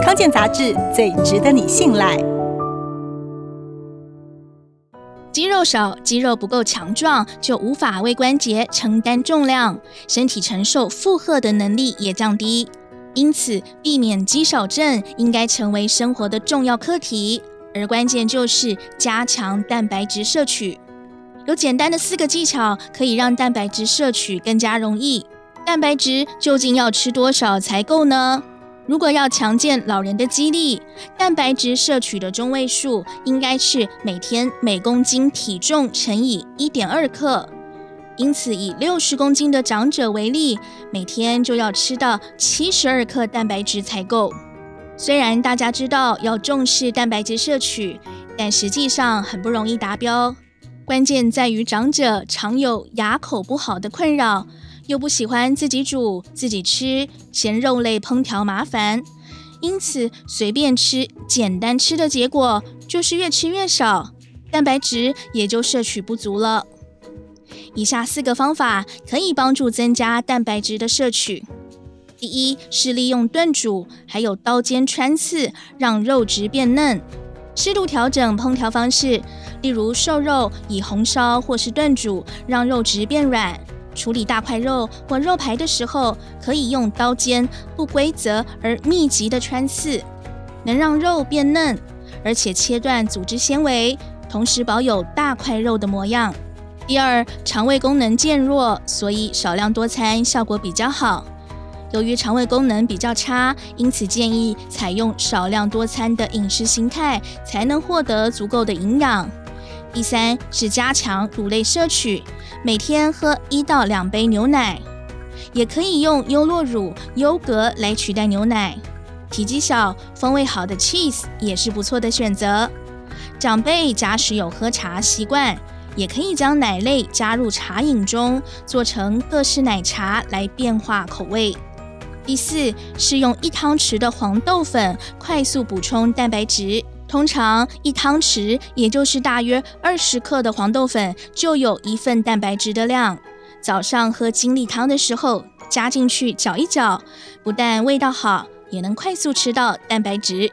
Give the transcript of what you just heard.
康健杂志最值得你信赖。肌肉少，肌肉不够强壮，就无法为关节承担重量，身体承受负荷的能力也降低。因此，避免肌少症应该成为生活的重要课题。而关键就是加强蛋白质摄取。有简单的四个技巧，可以让蛋白质摄取更加容易。蛋白质究竟要吃多少才够呢？如果要强健老人的肌力，蛋白质摄取的中位数应该是每天每公斤体重乘以一点二克。因此，以六十公斤的长者为例，每天就要吃到七十二克蛋白质才够。虽然大家知道要重视蛋白质摄取，但实际上很不容易达标。关键在于长者常有牙口不好的困扰。又不喜欢自己煮自己吃，嫌肉类烹调麻烦，因此随便吃、简单吃的结果就是越吃越少，蛋白质也就摄取不足了。以下四个方法可以帮助增加蛋白质的摄取：第一是利用炖煮，还有刀尖穿刺，让肉质变嫩；适度调整烹调方式，例如瘦肉以红烧或是炖煮，让肉质变软。处理大块肉或肉排的时候，可以用刀尖不规则而密集的穿刺，能让肉变嫩，而且切断组织纤维，同时保有大块肉的模样。第二，肠胃功能渐弱，所以少量多餐效果比较好。由于肠胃功能比较差，因此建议采用少量多餐的饮食形态，才能获得足够的营养。第三是加强乳类摄取，每天喝一到两杯牛奶，也可以用优酪乳、优格来取代牛奶。体积小、风味好的 cheese 也是不错的选择。长辈假使有喝茶习惯，也可以将奶类加入茶饮中，做成各式奶茶来变化口味。第四是用一汤匙的黄豆粉快速补充蛋白质。通常一汤匙，也就是大约二十克的黄豆粉，就有一份蛋白质的量。早上喝精力汤的时候，加进去搅一搅，不但味道好，也能快速吃到蛋白质。